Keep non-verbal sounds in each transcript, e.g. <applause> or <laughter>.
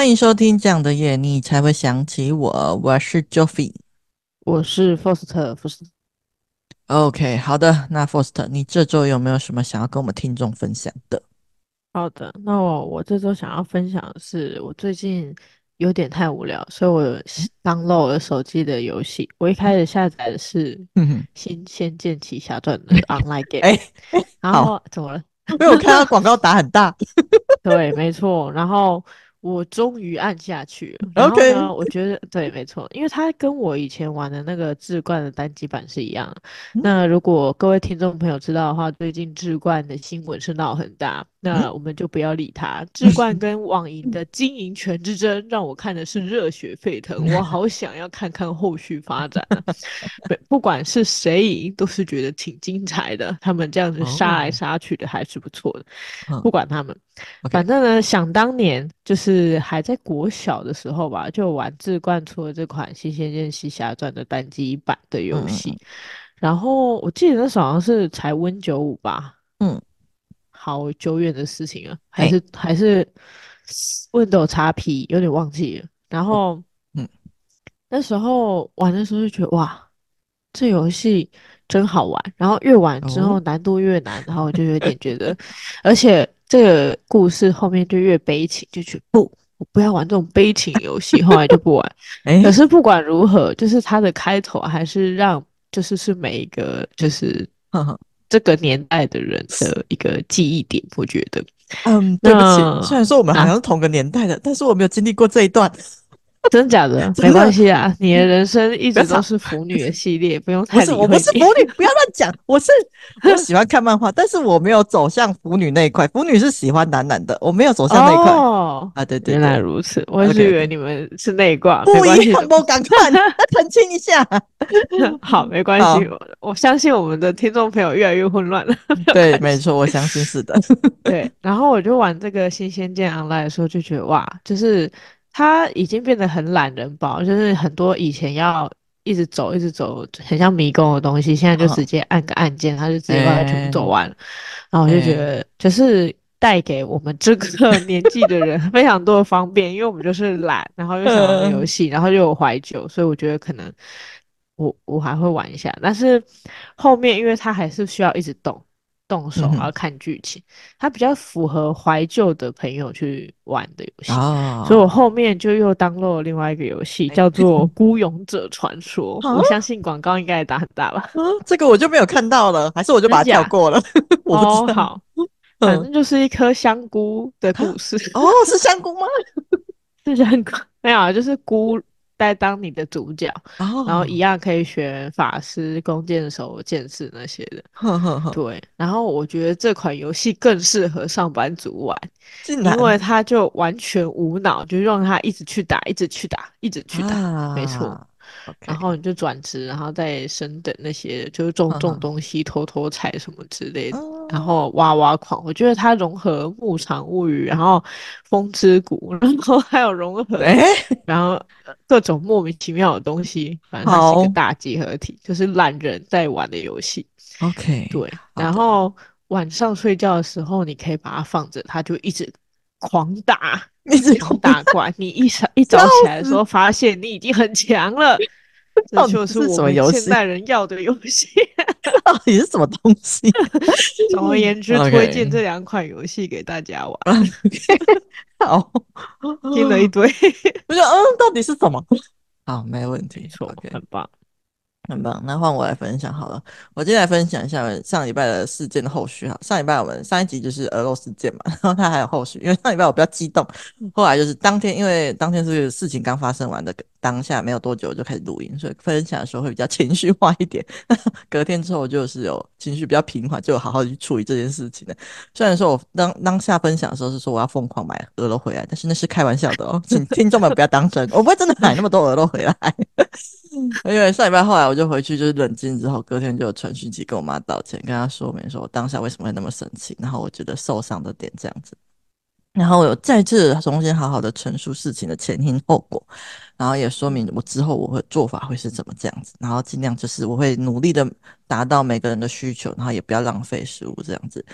欢迎收听这样的夜，你才会想起我。我是 Joffy，我是 Foster。Foster。OK，好的，那 Foster，你这周有没有什么想要跟我们听众分享的？好的，那我我这周想要分享的是，我最近有点太无聊，所以我 download 了手机的游戏。我一开始下载的是《新仙剑奇侠传》的 online game，哎，然后怎么了？<laughs> 因为我看到广告打很大。<laughs> 对，没错，然后。我终于按下去了。然后呢.我觉得对，没错，因为它跟我以前玩的那个志冠的单机版是一样。嗯、那如果各位听众朋友知道的话，最近志冠的新闻是闹很大。那我们就不要理他。志冠跟网银的经营权之争，让我看的是热血沸腾。我好想要看看后续发展。不，不管是谁赢，都是觉得挺精彩的。他们这样子杀来杀去的，还是不错的。Oh. 不管他们，反正呢，想当年就是还在国小的时候吧，就玩志冠出了这款《新仙剑奇侠传》的单机版的游戏。然后我记得那时候好像是才 Win 九五吧。嗯。好久远的事情了，还是、欸、还是 Windows XP，有点忘记了。然后，嗯，那时候玩的时候就觉得哇，这游戏真好玩。然后越玩之后难度越难，哦、然后我就有点觉得，<laughs> 而且这个故事后面就越悲情，就觉得不，我不要玩这种悲情游戏。后来就不玩。<laughs> 欸、可是不管如何，就是它的开头还是让，就是是每一个就是。<laughs> 这个年代的人的一个记忆点，我觉得，嗯，对不起，虽然说我们好像是同个年代的，啊、但是我没有经历过这一段。真假的？没关系啊，你的人生一直都是腐女的系列，不用太。不是，我不是腐女，<laughs> 不要乱讲。我是我喜欢看漫画，但是我没有走向腐女那一块。腐女是喜欢男男的，我没有走向那一块。哦啊，对对，原来如此，我一直以为你们是那一挂。不一样，我赶快 <laughs> 澄清一下。<laughs> 好，没关系，我相信我们的听众朋友越来越混乱了。对，没错，我相信是的。对，然后我就玩这个新仙剑 Online 的时候，就觉得哇，就是。他已经变得很懒人包，就是很多以前要一直走、一直走，很像迷宫的东西，现在就直接按个按键，他就直接把它全部走完了。欸、然后我就觉得，就是带给我们这个 <laughs> 年纪的人非常多的方便，因为我们就是懒，然后又想玩游戏，然后又有怀旧，所以我觉得可能我我还会玩一下。但是后面，因为他还是需要一直动。动手然后看剧情，嗯、它比较符合怀旧的朋友去玩的游戏，哦、所以我后面就又 download 了另外一个游戏，叫做《孤勇者传说》。欸、我相信广告应该也打很大吧？嗯、这个我就没有看到了，还是我就把它跳过了？<laughs> 我不知道。哦、好，反正就是一颗香菇的故事。哦，是香菇吗？<laughs> 是香菇？<laughs> 没有，就是菇。在当你的主角，oh. 然后一样可以选法师、弓箭手、剑士那些的。对，然后我觉得这款游戏更适合上班族玩，因为他就完全无脑，就让他一直去打，一直去打，一直去打，啊、没错。然后你就转职，然后再升等那些，就是种种东西、偷偷采什么之类的，然后挖挖矿。我觉得它融合牧场物语，然后风之谷，<laughs> 然后还有融合，欸、然后 <laughs> 各种莫名其妙的东西，反正它是一个大集合体，就是懒人在玩的游戏。OK，对。然后晚上睡觉的时候，你可以把它放着，它就一直狂打。一直打怪，你一早一早起来的时候，发现你已经很强了。<laughs> 这就是我们现代人要的游戏。<laughs> 到底是什么东西？<laughs> 总而言之，推荐这两款游戏给大家玩。好，听了一堆，我说嗯，到底是什么？好，没问题，错，很棒。很棒，那换我来分享好了。我今天来分享一下上礼拜的事件的后续哈。上礼拜我们上一集就是俄罗斯件嘛，<laughs> 然后它还有后续，因为上礼拜我比较激动，后来就是当天，因为当天是事情刚发生完的当下，没有多久就开始录音，所以分享的时候会比较 <laughs> 情绪化一点。<laughs> 隔天之后就是有情绪比较平缓，就好好去处理这件事情的。虽然说我当当下分享的时候是说我要疯狂买鹅肉回来，但是那是开玩笑的哦，请听众们不要当真，我不会真的买那么多鹅肉回来。因为上礼拜后来我就回去，就是冷静之后，隔天就有传讯息跟我妈道歉，跟她说明说我当下为什么会那么生气，然后我觉得受伤的点这样子，然后我有再次重新好好的陈述事情的前因后果，然后也说明我之后我会做法会是怎么这样子，然后尽量就是我会努力的达到每个人的需求，然后也不要浪费食物这样子。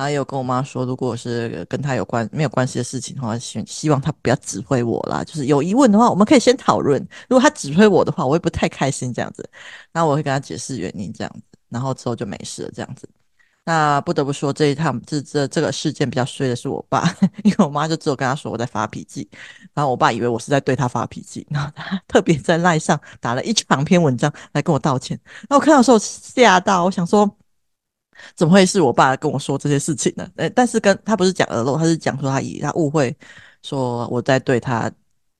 然后有跟我妈说，如果是跟他有关没有关系的事情的话，希希望他不要指挥我啦。就是有疑问的话，我们可以先讨论。如果他指挥我的话，我也不太开心这样子。那我会跟他解释原因这样子，然后之后就没事了这样子。那不得不说，这一趟这这这个事件比较衰的是我爸，<laughs> 因为我妈就只有跟他说我在发脾气，然后我爸以为我是在对他发脾气，然后他特别在赖上打了一长篇文章来跟我道歉。那我看到的时候吓到，我想说。怎么会是我爸跟我说这些事情呢？哎，但是跟他不是讲耳漏，他是讲说他以他误会说我在对他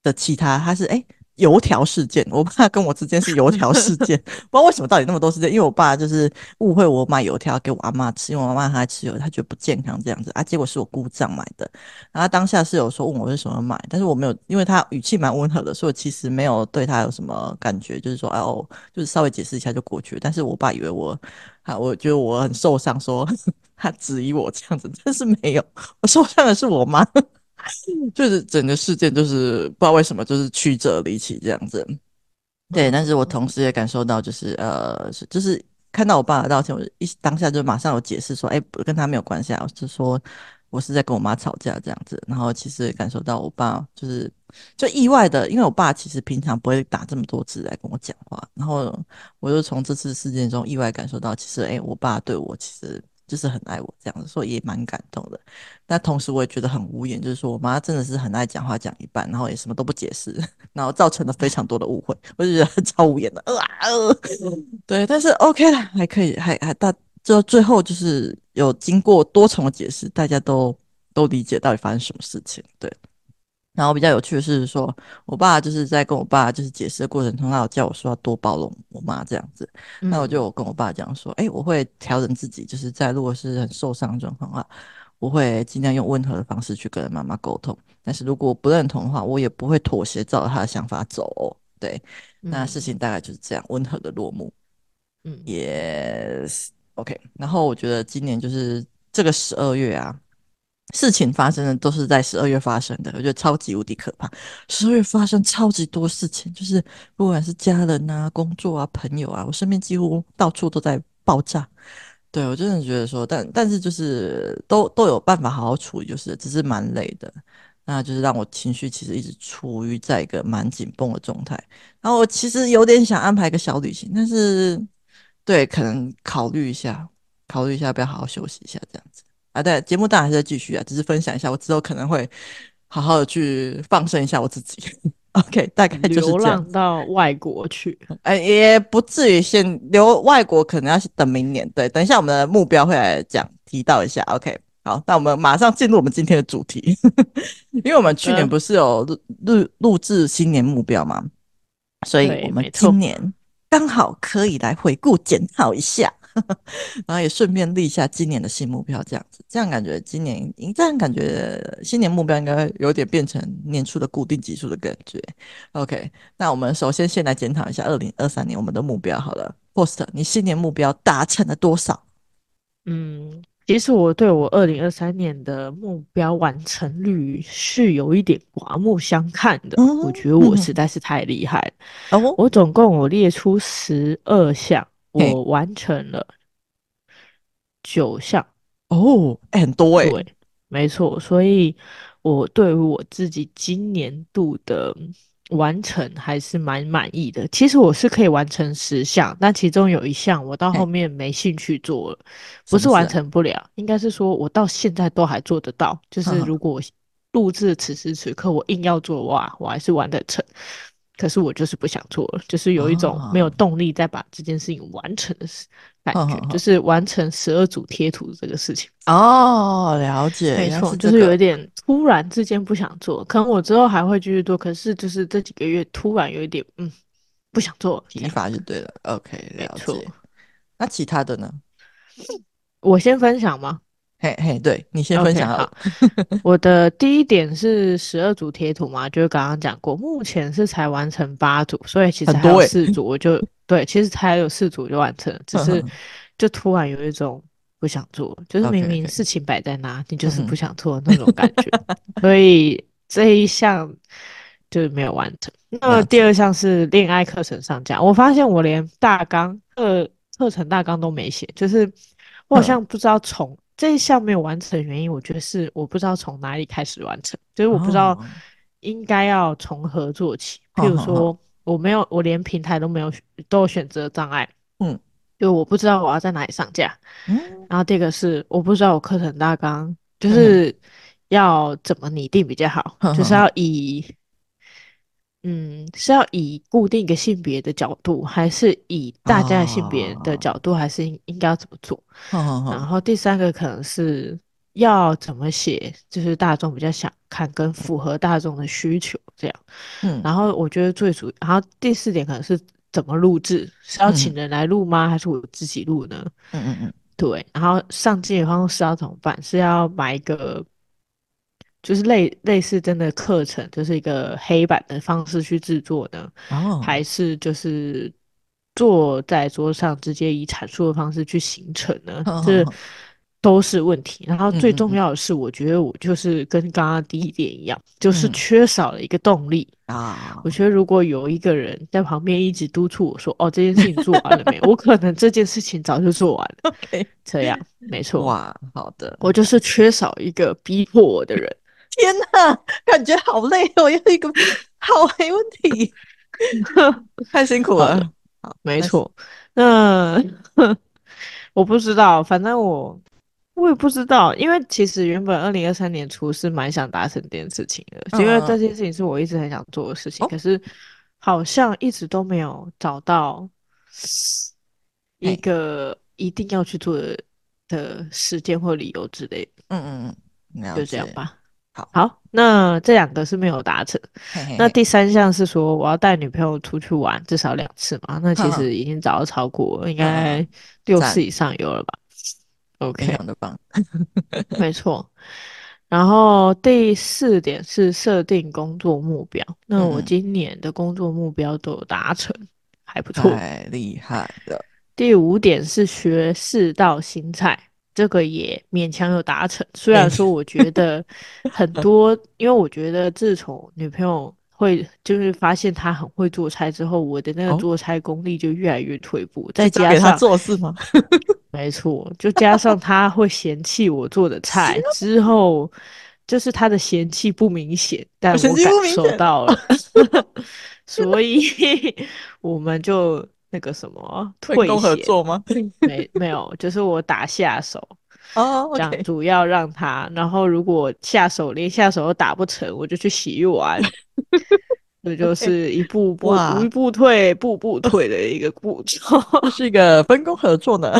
的其他，他是诶油条事件，<laughs> 我爸跟我之间是油条事件，<laughs> 不知道为什么到底那么多事件，因为我爸就是误会我买油条给我阿妈吃，因为我阿妈她吃油，她觉得不健康这样子啊，结果是我姑丈买的，然后当下是有说问我为什么买，但是我没有，因为他语气蛮温和的，所以我其实没有对他有什么感觉，就是说哦，就是稍微解释一下就过去了，但是我爸以为我，啊，我觉得我很受伤，说他质疑我这样子，但是没有，我受伤的是我妈。<laughs> 就是整个事件，就是不知道为什么，就是曲折离奇这样子。对，但是我同时也感受到，就是呃，就是看到我爸的道歉，我一当下就马上有解释说，哎，跟他没有关系啊，我是说我是在跟我妈吵架这样子。然后其实也感受到我爸就是就意外的，因为我爸其实平常不会打这么多字来跟我讲话，然后我就从这次事件中意外感受到，其实哎，我爸对我其实。就是很爱我这样子，所以也蛮感动的。但同时我也觉得很无言，就是说我妈真的是很爱讲话，讲一半，然后也什么都不解释，<laughs> 然后造成了非常多的误会，我就觉得 <laughs> 超无言的。呃，呃 <laughs> 对，但是 OK 了，还可以，还还大，就最后就是有经过多重的解释，大家都都理解到底发生什么事情。对。然后比较有趣的是说，我爸就是在跟我爸就是解释的过程中，他有叫我说要多包容我妈这样子。那我就跟我爸讲说，哎，我会调整自己，就是在如果是很受伤的状况啊，我会尽量用温和的方式去跟妈妈沟通。但是如果不认同的话，我也不会妥协，照着他的想法走哦。对，那事情大概就是这样，温和的落幕。嗯，Yes，OK。然后我觉得今年就是这个十二月啊。事情发生的都是在十二月发生的，我觉得超级无敌可怕。十二月发生超级多事情，就是不管是家人啊、工作啊、朋友啊，我身边几乎到处都在爆炸。对，我真的觉得说，但但是就是都都有办法好好处理，就是只是蛮累的。那就是让我情绪其实一直处于在一个蛮紧绷的状态。然后我其实有点想安排一个小旅行，但是对，可能考虑一下，考虑一下要不要好好休息一下这样。啊，对，节目当然还是在继续啊，只是分享一下，我之后可能会好好的去放生一下我自己。OK，<laughs> 大概就是。流浪到外国去，哎，也不至于先留外国，可能要等明年。对，等一下我们的目标会来讲提到一下。OK，好，那我们马上进入我们今天的主题，<laughs> 因为我们去年不是有录录录制新年目标吗？所以我们今年刚好可以来回顾检讨一下。然后也顺便立下今年的新目标，这样子，这样感觉今年，这样感觉新年目标应该有点变成年初的固定基数的感觉。OK，那我们首先先来检讨一下二零二三年我们的目标好了。Post，你新年目标达成了多少？嗯，其实我对我二零二三年的目标完成率是有一点刮目相看的。嗯、我觉得我实在是太厉害了。哦，我总共我列出十二项。我完成了九项哦，很多哎，对，没错，所以我对于我自己今年度的完成还是蛮满意的。其实我是可以完成十项，但其中有一项我到后面没兴趣做了，不是完成不了，应该是说我到现在都还做得到。就是如果录制此时此刻我硬要做的话，我还是完得成。可是我就是不想做了，就是有一种没有动力再把这件事情完成的感觉，哦、就是完成十二组贴图这个事情。哦，了解，没错，就是有一点突然之间不想做，可能我之后还会继续做，可是就是这几个月突然有一点嗯不想做，提法就对了。OK，了解。那其他的呢？我先分享吗？嘿嘿，对，你先分享好。<laughs> 我的第一点是十二组贴图嘛，就是刚刚讲过，目前是才完成八组，所以其实还有四组，我就、欸、对，其实才有四组就完成了，只是就突然有一种不想做，就是明明事情摆在那，okay, okay. 你就是不想做那种感觉，所以这一项就是没有完成。那第二项是恋爱课程上架，我发现我连大纲课课程大纲都没写，就是我好像不知道从。这一项没有完成的原因，我觉得是我不知道从哪里开始完成，就是我不知道应该要从何做起。哦、譬如说，我没有，我连平台都没有，都有选择障碍。嗯，就我不知道我要在哪里上架。嗯，然后第二个是我不知道我课程大纲就是要怎么拟定比较好，嗯、就是要以。嗯，是要以固定一个性别的角度，还是以大家的性别的角度，还是应应该要怎么做？哦、然后第三个可能是要怎么写，就是大众比较想看，跟符合大众的需求这样。嗯，然后我觉得最主要，然后第四点可能是怎么录制，是要请人来录吗？嗯、还是我自己录呢？嗯嗯嗯，对。然后上镜的方式要怎么办？是要买一个。就是类类似真的课程，就是一个黑板的方式去制作的，oh. 还是就是坐在桌上直接以阐述的方式去形成呢？这、oh. 都是问题。然后最重要的是，我觉得我就是跟刚刚第一点一样，mm -hmm. 就是缺少了一个动力啊。Oh. 我觉得如果有一个人在旁边一直督促我说：“哦，这件事情做完了没？”我可能这件事情早就做完了。<laughs> OK，这样没错。哇，好的，我就是缺少一个逼迫我的人。天呐，感觉好累哦！要一个 <laughs> 好没问题，<laughs> 太辛苦了。好，没错。那 <laughs> 我不知道，反正我我也不知道，因为其实原本二零二三年初是蛮想达成这件事情的，嗯，因为这件事情是我一直很想做的事情，哦，可是好像一直都没有找到一个一定要去做的的时间或理由之类的。嗯嗯嗯，就这样吧。好，好，那这两个是没有达成嘿嘿嘿。那第三项是说我要带女朋友出去玩至少两次嘛？那其实已经早就超过，应该六次以上有了吧？OK，非常的棒，<laughs> 没错。然后第四点是设定工作目标。那我今年的工作目标都有达成，嗯、还不错，太厉害了。第五点是学四道新菜。这个也勉强有达成，虽然说我觉得很多，因为我觉得自从女朋友会就是发现她很会做菜之后，我的那个做菜功力就越来越退步。哦、再加上做事吗？<laughs> 没错，就加上她会嫌弃我做的菜之后，就是她的嫌弃不明显，但我感受到了，<laughs> 所以 <laughs> 我们就。那个什么退合作吗？没没有，就是我打下手 <laughs> 哦，oh, okay. 讲主要让他，然后如果下手连下手都打不成，我就去洗碗，<laughs> 这就 <laughs> 是一步步一步退，步步退的一个步骤，是一个分工合作呢。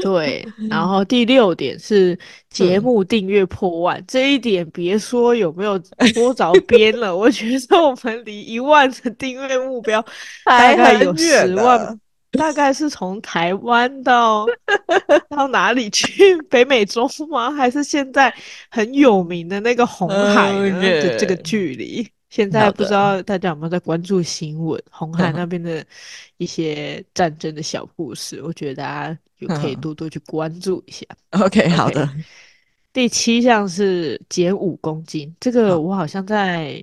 对，然后第六点是节目订阅破万，这一点别说有没有多着边了，我觉得我们离一万的订阅目标 <laughs> 大概有十万，大概是从台湾到 <laughs> 到哪里去？<laughs> 北美洲吗？还是现在很有名的那个红海.的这个距离？现在不知道大家有没有在关注新闻，红海那边的一些战争的小故事，我觉得大家就可以多多去关注一下。OK，好的。第七项是减五公斤，这个我好像在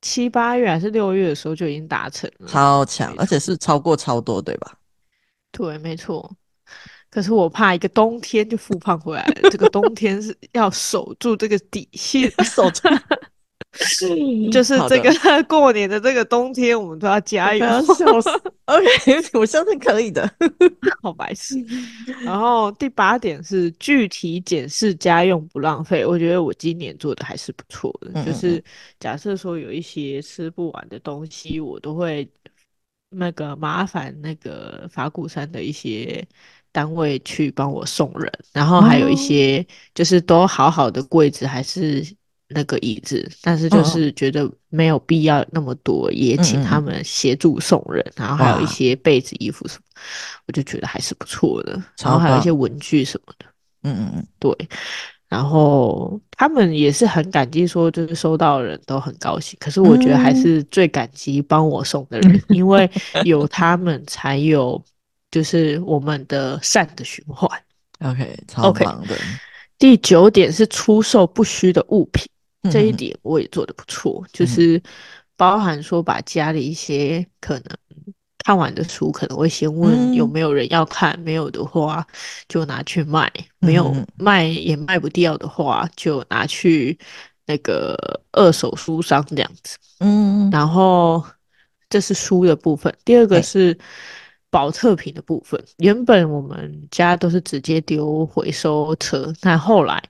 七八月还是六月的时候就已经达成了，超强，而且是超过超多，对吧？对，没错。可是我怕一个冬天就复胖回来了，这个冬天是要守住这个底线，<laughs> 守住。就是这个 <laughs> 过年的这个冬天，我们都要加油。<laughs> 笑死！<laughs> OK，我相信可以的。好白痴。然后第八点是具体检视家用不浪费。我觉得我今年做的还是不错的。嗯嗯，就是假设说有一些吃不完的东西，我都会那个麻烦那个法鼓山的一些单位去帮我送人。然后还有一些就是都好好的柜子还是。那个椅子，但是就是觉得没有必要那么多，哦、也请他们协助送人，嗯，然后还有一些被子、衣服什么，我就觉得还是不错的。然后还有一些文具什么的，嗯嗯嗯，对。然后他们也是很感激，说就是收到的人都很高兴。可是我觉得还是最感激帮我送的人，嗯、因为有他们才有就是我们的善的循环。OK，超棒的。Okay. <laughs> 第九点是出售不需的物品。这一点我也做得不错，嗯，就是包含说把家里一些可能看完的书可能会先问有没有人要看，嗯、没有的话就拿去卖，没有卖也卖不掉的话就拿去那个二手书商这样子。嗯，然后这是书的部分，第二个是。宝特瓶的部分，原本我们家都是直接丢回收车，但后来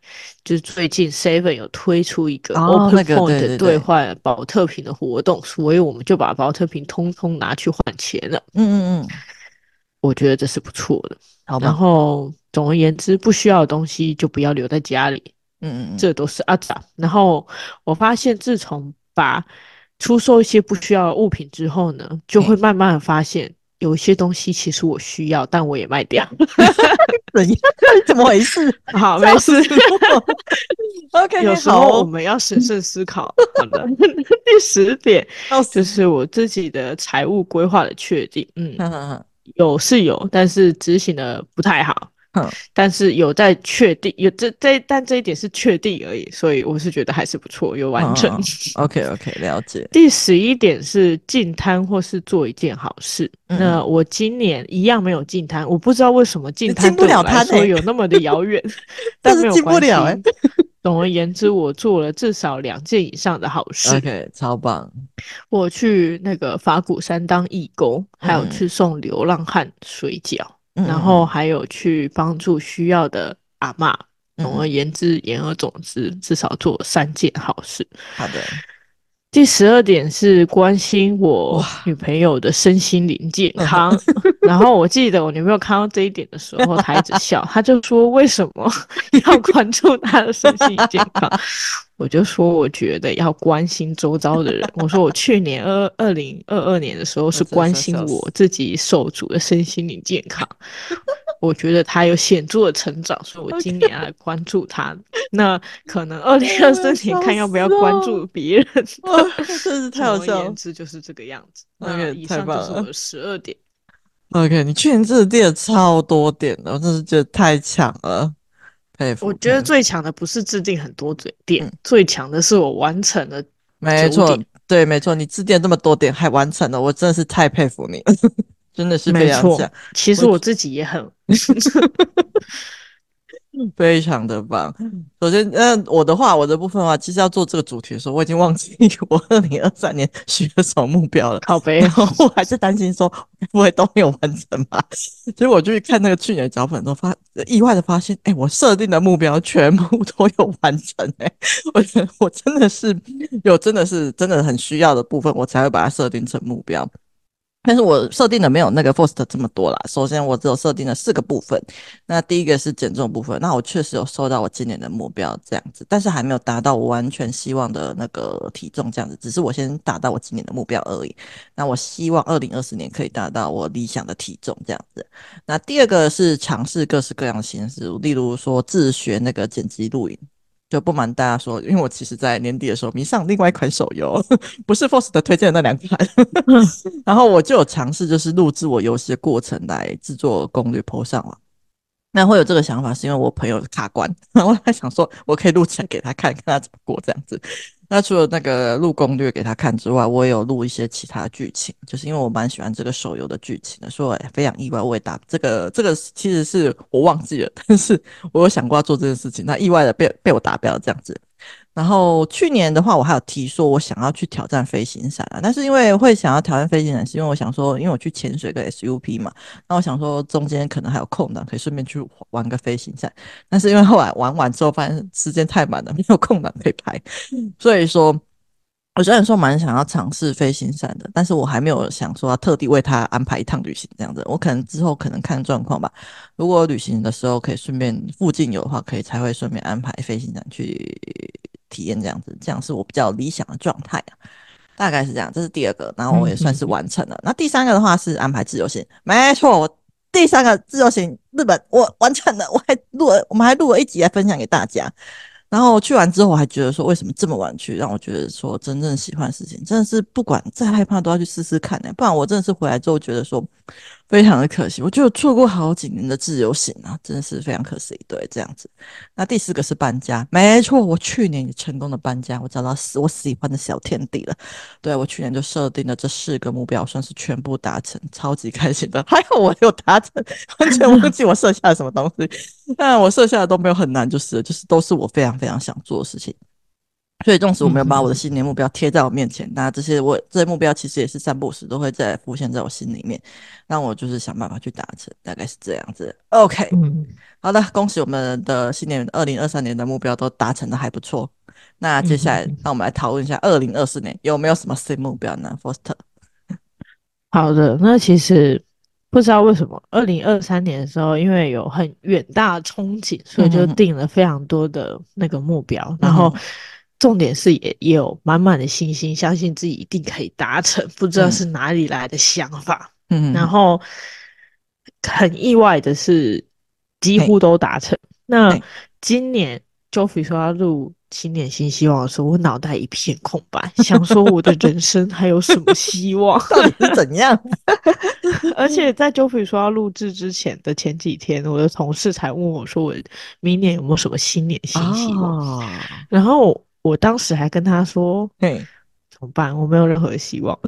就是最近 Seven 有推出一个 Open Point 兑换保特瓶的活动，所以我们就把保特瓶通通拿去换钱了。嗯嗯嗯，我觉得这是不错的。好，然后总而言之，不需要的东西就不要留在家里。嗯嗯，这都是阿杂。然后我发现，自从把出售一些不需要的物品之后呢，就会慢慢的发现。有一些东西其实我需要，但我也卖掉。<laughs> 怎样？<laughs> 怎么回事？<laughs> 好，没事。OK，有时候我们要审慎思考。好的，第十点就是我自己的财务规划的确定。嗯，有是有，但是执行的不太好。嗯，但是有在确定，有这这，但这一点是确定而已，所以我是觉得还是不错，有完成。哦、OK OK，了解。<laughs> 第十一点是进摊或是做一件好事。嗯、那我今年一样没有进摊，我不知道为什么进滩对我来说有那么的遥远，<laughs> 但是进不了哎。<laughs> 总而言之，我做了至少两件以上的好事。OK，超棒。我去那个法鼓山当义工，还有去送流浪汉水饺。嗯然后还有去帮助需要的阿嬷。总而言之，言而总之，至少做三件好事。好的。第十二点是关心我女朋友的身心灵健康。<laughs> 然后我记得我女朋友看到这一点的时候，她一直笑，<laughs> 她就说：“为什么 <laughs> 要关注她的身心健康？”我就说：“我觉得要关心周遭的人。”我说：“我去年二二零二二年的时候是关心我自己手足的身心灵健康。”我觉得他有显著的成长，所以我今年来关注他。那可能二零二四年看要不要关注 <laughs> 别人。真是太有笑了。言之就是这个样子。上就是我的十二点。<laughs> OK，你去年真的垫了超多点的，我真是觉得太强了，佩服。我觉得最强的不是制定很多嘴，点、嗯、最强的是我完成了。没错，对，没错，你制定这么多点还完成了，我真的是太佩服你了。真的是非常强，其实我自己也很，<laughs> 非常的棒。首先，那，我的话，我的部分的话，其实要做这个主题的时候，我已经忘记我二零二三年许了什么目标了。靠北，我还是担心说不会都没有完成吧。<laughs> 结果我就去看那个去年的脚本，都发意外的发现，哎、欸，我设定的目标全部都有完成、欸。哎，<laughs> 我觉得我真的是有，真的是真的很需要的部分，我才会把它设定成目标。但是我设定的没有那个 FIRST 这么多啦。首先，我只有设定了四个部分。那第一个是减重部分，那我确实有收到我今年的目标这样子，但是还没有达到我完全希望的那个体重这样子，只是我先达到我今年的目标而已。那我希望二零二四年可以达到我理想的体重这样子。那第二个是尝试各式各样的形式，例如说自学那个剪辑录影。就不瞒大家说，因为我其实，在年底的时候迷上另外一款手游，<laughs> 不是 Force 的推荐的那两款，<laughs> 然后我就有尝试，就是录制我游戏的过程来制作攻略 po 上了。那会有这个想法，是因为我朋友卡关，<laughs> 然后他想说，我可以录起来给他看看他怎么过这样子。那除了那个录攻略给他看之外，我也有录一些其他剧情，就是因为我蛮喜欢这个手游的剧情的，所以非常意外，我也打这个这个其实是我忘记了，<laughs> 但是我有想过要做这件事情，那意外的被被我达标这样子。然后去年的话，我还有提说，我想要去挑战飞行伞啊，但是因为会想要挑战飞行伞，是因为我想说，因为我去潜水跟 SUP 嘛，那我想说中间可能还有空档，可以顺便去玩个飞行伞。但是因为后来玩完之后，发现时间太满了，没有空档可以拍，所以说。我虽然说蛮想要尝试飞行伞的，但是我还没有想说要特地为他安排一趟旅行这样子。我可能之后可能看状况吧。如果旅行的时候可以顺便附近有的话，可以才会顺便安排飞行伞去体验这样子。这样是我比较理想的状态啊，大概是这样。这是第二个，然后我也算是完成了。嗯嗯，那第三个的话是安排自由行，没错，我第三个自由行日本我完成了，我还录了，我们还录了一集来分享给大家。然后去完之后，我还觉得说，为什么这么晚去？让我觉得说，真正喜欢的事情，真的是不管再害怕都要去试试看呢。不然我真的是回来之后觉得说，非常的可惜，我就错过好几年的自由行啊，真的是非常可惜。对，这样子。那第四个是搬家，没错，我去年也成功的搬家，我找到我喜欢的小天地了。对，我去年就设定了这四个目标，算是全部达成，超级开心的。<laughs> 还好我有达成，完全忘记我设下了什么东西。<laughs> 那我设下的都没有很难，就是就是都是我非常非常想做的事情。所以，纵使我没有把我的新年目标贴在我面前，那、嗯、这些我这些目标其实也是三不五时都会再浮现在我心里面，让我就是想办法去达成，大概是这样子。OK，、嗯、好的，恭喜我们的新年二零二三年的目标都达成的还不错。那接下来，让、嗯、我们来讨论一下二零二四年有没有什么新目标呢？Foster，好的，那其实不知道为什么二零二三年的时候，因为有很远大的憧憬，所以就定了非常多的那个目标，嗯、然后。重点是也也有满满的信心，相信自己一定可以达成。不知道是哪里来的想法，嗯，然后很意外的是，几乎都达成。那今年 Joffrey 说要录新年新希望的时候，我脑袋一片空白，想说我的人生还有什么希望？<laughs> 到底是怎样？<laughs> 而且在 Joffrey 说要录制之前的前几天，我的同事才问我说，我明年有没有什么新年新希望？哦、然后。我当时还跟他说：“嘿，怎么办？我没有任何希望，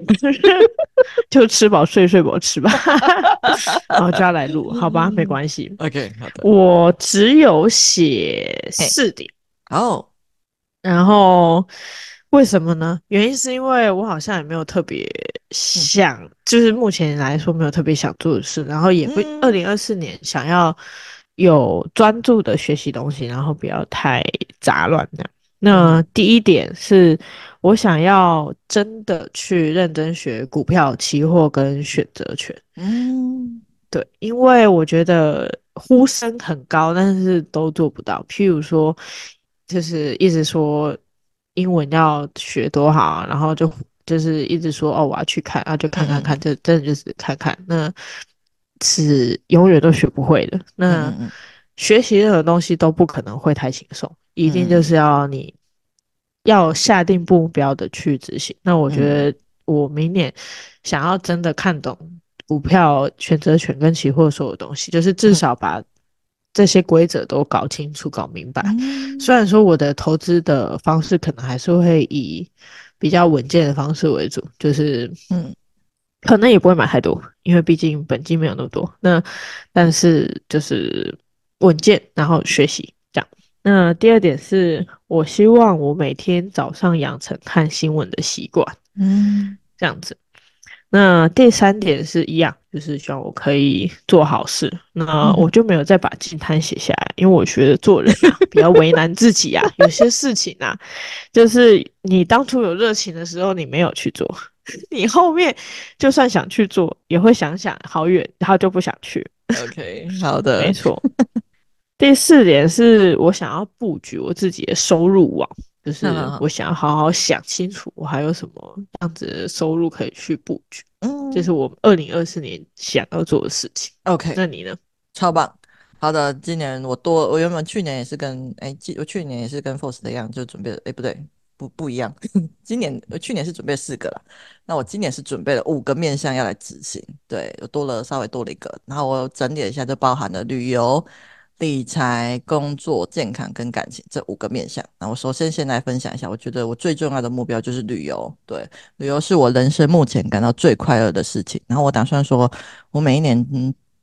就吃饱睡，睡饱吃吧。<laughs> 然后就要来录，好吧，没关系。OK，好的。我只有写四点哦。然后为什么呢？原因是因为我好像也没有特别想，嗯、就是目前来说没有特别想做的事，然后也不二零二四年想要有专注的学习东西，然后不要太杂乱这样。”那第一点是我想要真的去认真学股票、期货跟选择权。嗯，对，因为我觉得呼声很高，但是都做不到。譬如说，就是一直说英文要学多好，然后就就是一直说哦，我要去看啊，就看看看，这真的就是看看，那是永远都学不会的。那学习任何东西都不可能会太轻松。一定就是要你要下定目标的去执行。那我觉得我明年想要真的看懂股票选择权跟期货所有东西，就是至少把这些规则都搞清楚、搞明白。虽然说我的投资的方式可能还是会以比较稳健的方式为主，就是嗯，可能也不会买太多，因为毕竟本金没有那么多。那但是就是稳健，然后学习。那第二点是我希望我每天早上养成看新闻的习惯，嗯，这样子。那第三点是一样，就是希望我可以做好事。那我就没有再把金滩写下来，因为我觉得做人啊，比较为难自己啊。有些事情啊，就是你当初有热情的时候，你没有去做，<laughs> 你后面就算想去做，也会想想好远，然后就不想去。OK，好的，没错。第四点是我想要布局我自己的收入网，就是我想要好好想清楚我还有什么样子的收入可以去布局，嗯，这是我二零二四年想要做的事情。OK，那你呢？超棒。好的，今年我多，我原本去年也是跟哎，我去年也是跟 Force 的一样，就准备了，哎，不对，不不一样。<laughs> 今年我去年是准备四个了，那我今年是准备了五个面向要来执行，对，我多了稍微多了一个，然后我整理了一下，就包含了旅游。理财、工作、健康跟感情这五个面向。那我首先先来分享一下，我觉得我最重要的目标就是旅游。对，旅游是我人生目前感到最快乐的事情。然后我打算说，我每一年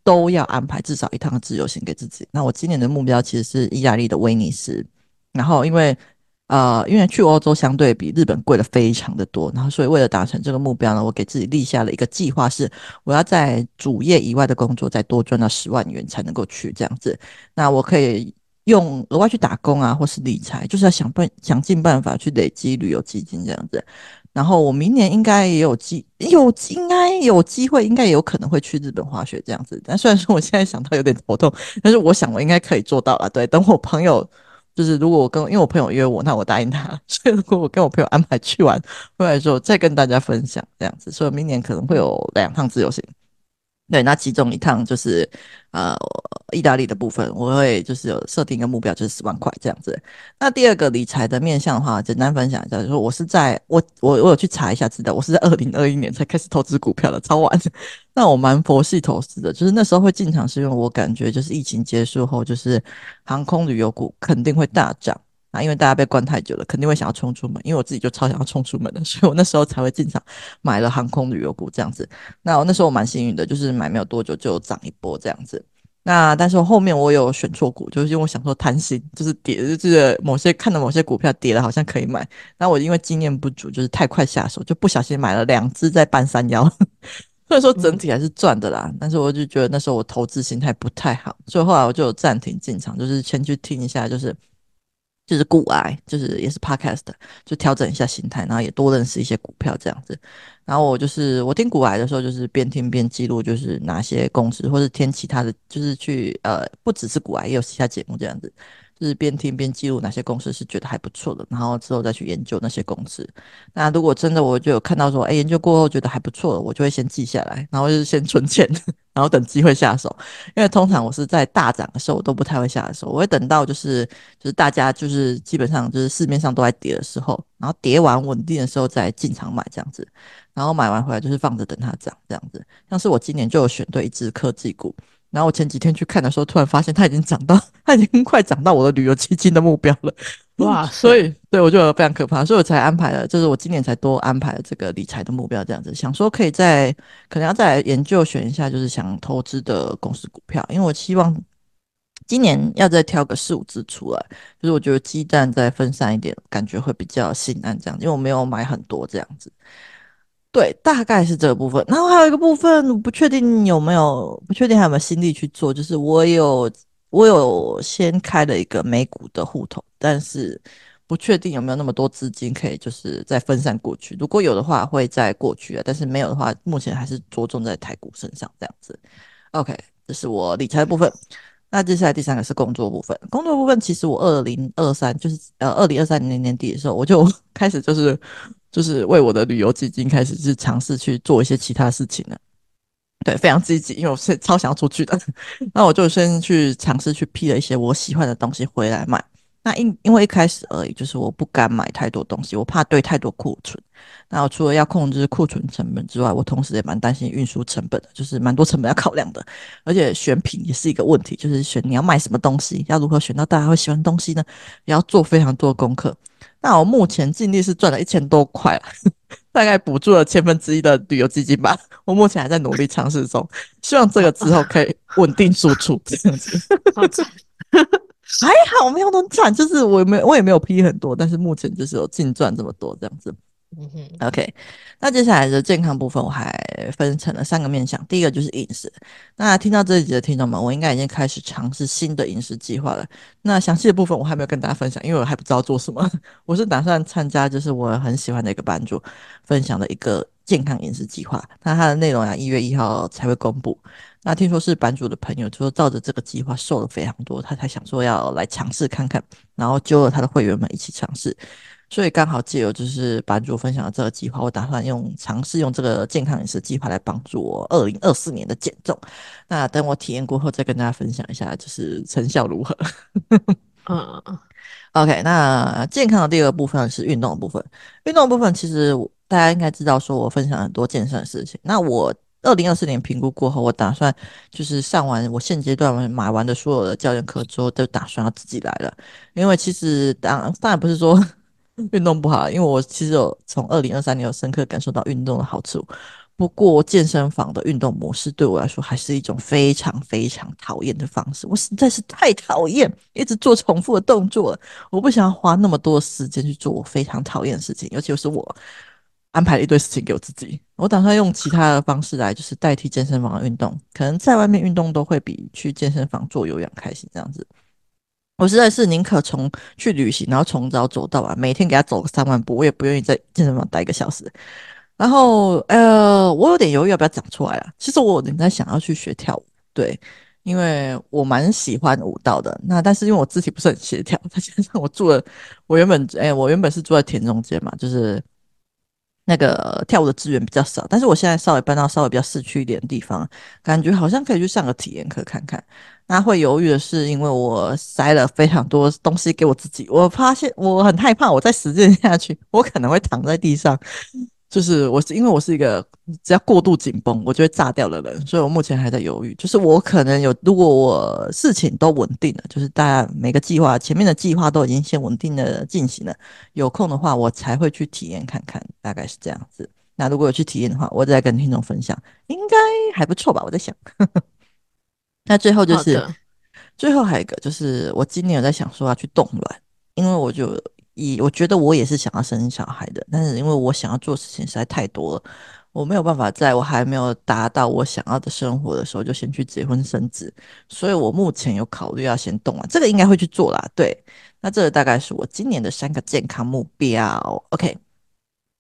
都要安排至少一趟自由行给自己。那我今年的目标其实是意大利的威尼斯。然后因为呃，因为去欧洲相对比日本贵了非常的多，然后所以为了达成这个目标呢，我给自己立下了一个计划，是我要在主业以外的工作再多赚到十万元才能够去这样子。那我可以用额外去打工啊，或是理财，就是要想办想尽办法去累积旅游基金这样子。然后我明年应该也有机有应该有机会，应该也有可能会去日本滑雪这样子。但虽然说我现在想到有点头痛，但是我想我应该可以做到了。对，等我朋友。就是如果我跟因为我朋友约我，那我答应他。<laughs> 所以如果我跟我朋友安排去玩，回来之后再跟大家分享这样子。所以明年可能会有两趟自由行。对，那其中一趟就是呃意大利的部分，我会就是有设定一个目标，就是十万块这样子。那第二个理财的面向的话，简单分享一下，就是我是在我我我有去查一下资料，我是在二零二一年才开始投资股票的，超晚。<laughs> 那我蛮佛系投资的，就是那时候会进场，是因为我感觉就是疫情结束后，就是航空旅游股肯定会大涨。啊，因为大家被关太久了，肯定会想要冲出门。因为我自己就超想要冲出门的，<laughs> 所以我那时候才会进场买了航空旅游股这样子。那我那时候我蛮幸运的，就是买没有多久就涨一波这样子。那但是后面我有选错股，就是因为我想说贪心，就是跌，就是某些看到某些股票跌了，好像可以买。那我因为经验不足，就是太快下手，就不小心买了两只在半山腰。<laughs> 所以说整体还是赚的啦，但是我就觉得那时候我投资心态不太好，所以后来我就有暂停进场，就是先去听一下，就是。就是股癌，就是也是 podcast，就调整一下心态，然后也多认识一些股票这样子。然后我就是我听股癌的时候，就是边听边记录，就是哪些公司，或者听其他的，就是去呃，不只是股癌，也有其他节目这样子。是边听边记录哪些公司是觉得还不错的，然后之后再去研究那些公司。那如果真的我就有看到说，哎，研究过后觉得还不错，我就会先记下来，然后就是先存钱，<laughs> 然后等机会下手。因为通常我是在大涨的时候，我都不太会下手，我会等到就是就是大家就是基本上就是市面上都在跌的时候，然后跌完稳定的时候再进场买这样子，然后买完回来就是放着等它涨这样子。像是我今年就有选对一只科技股。然后我前几天去看的时候，突然发现它已经涨到，它已经快涨到我的旅游基金的目标了。哇！<laughs> 所以对我就非常可怕，所以我才安排了，就是我今年才多安排了这个理财的目标，这样子想说可以再可能要再来研究选一下，就是想投资的公司股票，因为我希望今年要再挑个四五只出来，就是我觉得鸡蛋再分散一点，感觉会比较心安这样，因为我没有买很多这样子。对，大概是这个部分。然后还有一个部分，不确定有没有，不确定还有没有心力去做。就是我有，我有先开了一个美股的户头，但是不确定有没有那么多资金可以，就是再分散过去。如果有的话，会再过去。但是没有的话，目前还是着重在台股身上这样子。OK，这是我理财的部分。那接下来第三个是工作部分。工作部分其实我二零二三就是呃二零二三年年底的时候，我就 <laughs> 开始就是。就是为我的旅游基金开始是尝试去做一些其他事情了，对，非常积极，因为我是超想要出去的。<laughs> 那我就先去尝试去批了一些我喜欢的东西回来卖。那因因为一开始而已，就是我不敢买太多东西，我怕堆太多库存。那我除了要控制库存成本之外，我同时也蛮担心运输成本的，就是蛮多成本要考量的。而且选品也是一个问题，就是选你要卖什么东西，要如何选到大家会喜欢的东西呢？也要做非常多的功课。那我目前净利是赚了一千多块了，大概补助了千分之一的旅游基金吧。我目前还在努力尝试中，希望这个之后可以稳定输出这样子。<laughs> 还好没有那么惨，就是我没我也没有批很多，但是目前就是有净赚这么多这样子。嗯哼，OK，那接下来的健康部分我还分成了三个面向。第一个就是饮食。那听到这一集的听众们，我应该已经开始尝试新的饮食计划了。那详细的部分我还没有跟大家分享，因为我还不知道做什么。<laughs> 我是打算参加，就是我很喜欢的一个版主分享的一个健康饮食计划。那它的内容啊，一月一号才会公布。那听说是版主的朋友，就说照着这个计划瘦了非常多，他才想说要来尝试看看，然后揪了他的会员们一起尝试。所以刚好借由就是版主分享的这个计划，我打算用尝试用这个健康饮食计划来帮助我二零二四年的减重。那等我体验过后再跟大家分享一下，就是成效如何。<laughs> 嗯，OK，那健康的第二个部分是运动的部分。运动的部分其实大家应该知道，说我分享很多健身的事情。那我二零二四年评估过后，我打算就是上完我现阶段买完的所有的教练课之后，都打算要自己来了。因为其实当当然不是说。<laughs> 运动不好，因为我其实有从二零二三年有深刻感受到运动的好处。不过健身房的运动模式对我来说还是一种非常非常讨厌的方式。我实在是太讨厌一直做重复的动作了。我不想要花那么多时间去做我非常讨厌的事情，尤其是我安排了一堆事情给我自己。我打算用其他的方式来，就是代替健身房的运动。可能在外面运动都会比去健身房做有氧开心这样子。我实在是宁可从去旅行，然后从早走到晚，每天给他走个三万步，我也不愿意在健身房待一个小时。然后，呃，我有点犹豫要不要讲出来啊。其实我有点在想要去学跳舞，对，因为我蛮喜欢舞蹈的。那但是因为我肢体不是很协调，再 <laughs> 加上我住了，我原本，哎，我原本是住在田中间嘛，就是那个跳舞的资源比较少，但是我现在稍微搬到稍微比较市区一点的地方，感觉好像可以去上个体验课看看。那会犹豫的是，因为我塞了非常多东西给我自己，我发现我很害怕，我再实践下去，我可能会躺在地上。就是我是因为我是一个只要过度紧绷，我就会炸掉的人，所以我目前还在犹豫。就是我可能有，如果我事情都稳定了，就是大家每个计划前面的计划都已经先稳定的进行了，有空的话我才会去体验看看，大概是这样子。那如果有去体验的话，我再跟听众分享，应该还不错吧？我在想。<laughs> 那最后就是，最后还有一个就是，我今年有在想说要去冻卵，因为我就。以我觉得我也是想要生小孩的，但是因为我想要做事情实在太多了，我没有办法在我还没有达到我想要的生活的时候就先去结婚生子，所以我目前有考虑要先动啊，这个应该会去做啦。对，那这个大概是我今年的三个健康目标。OK，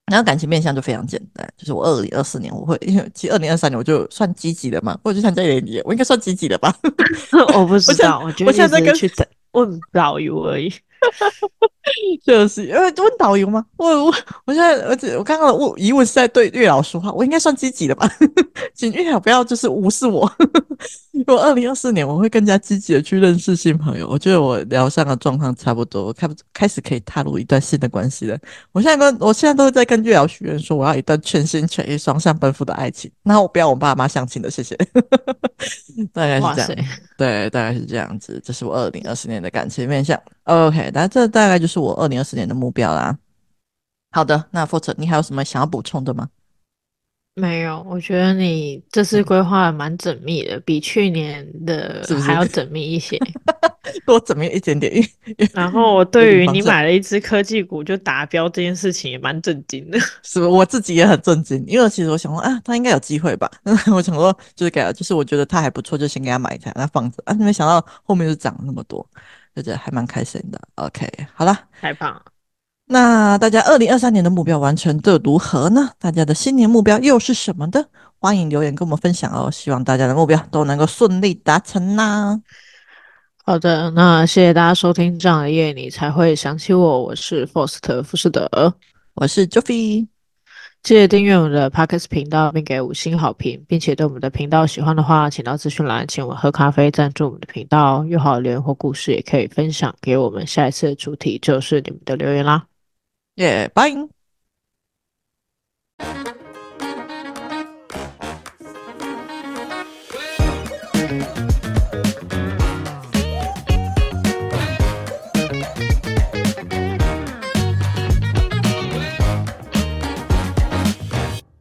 然后感情面向就非常简单，就是我二零二四年我会，因为其实二零二三年我就算积极的嘛，或者就像这一年，我应该算积极的吧？<laughs> 我不知道，我，我现在在去问导游而已。<laughs> <laughs> 就是因为问导游吗？我我我现在而且我刚刚的问疑问是在对月老说话，我应该算积极的吧？<laughs> 请月老不要就是无视我。<laughs> 我二零二四年我会更加积极的去认识新朋友。我觉得我疗伤的状况差不多，开开始可以踏入一段新的关系了。我现在跟我现在都是在跟月老许愿说，我要一段全心全意、双向奔赴的爱情。那我不要我爸妈相亲的，谢谢。大概是这样，对，大概是这样子。这是我二零二四年的感情面相。OK，那这大概就是我二零二四年的目标啦。好的，那 Faust 你还有什么想要补充的吗？没有，我觉得你这次规划蛮缜密的，嗯、比去年的还要缜密一些，是是多缜密一点点。<laughs> 然后我对于你买了一只科技股就达标这件事情也蛮震惊的，<laughs> 是不是？我自己也很震惊，因为其实我想说啊，他应该有机会吧？<laughs> 我想说就是给，就是我觉得他还不错，就先给他买一台，那放着啊，没想到后面就涨了那么多。觉得还蛮开心的。OK，好了，太棒了。那大家二零二三年的目标完成的如何呢？大家的新年目标又是什么的？欢迎留言跟我们分享哦。希望大家的目标都能够顺利达成呐。好的，那谢谢大家收听这样的夜你才会想起我。我是 Faust 富士德，我是 Joffy。谢谢订阅我们的帕克斯频道并给五星好评并且对我们的频道喜欢的话请到资讯栏请我们喝咖啡赞助我们的频道有好留言或故事也可以分享给我们下一次的主题就是你们的留言啦。耶拜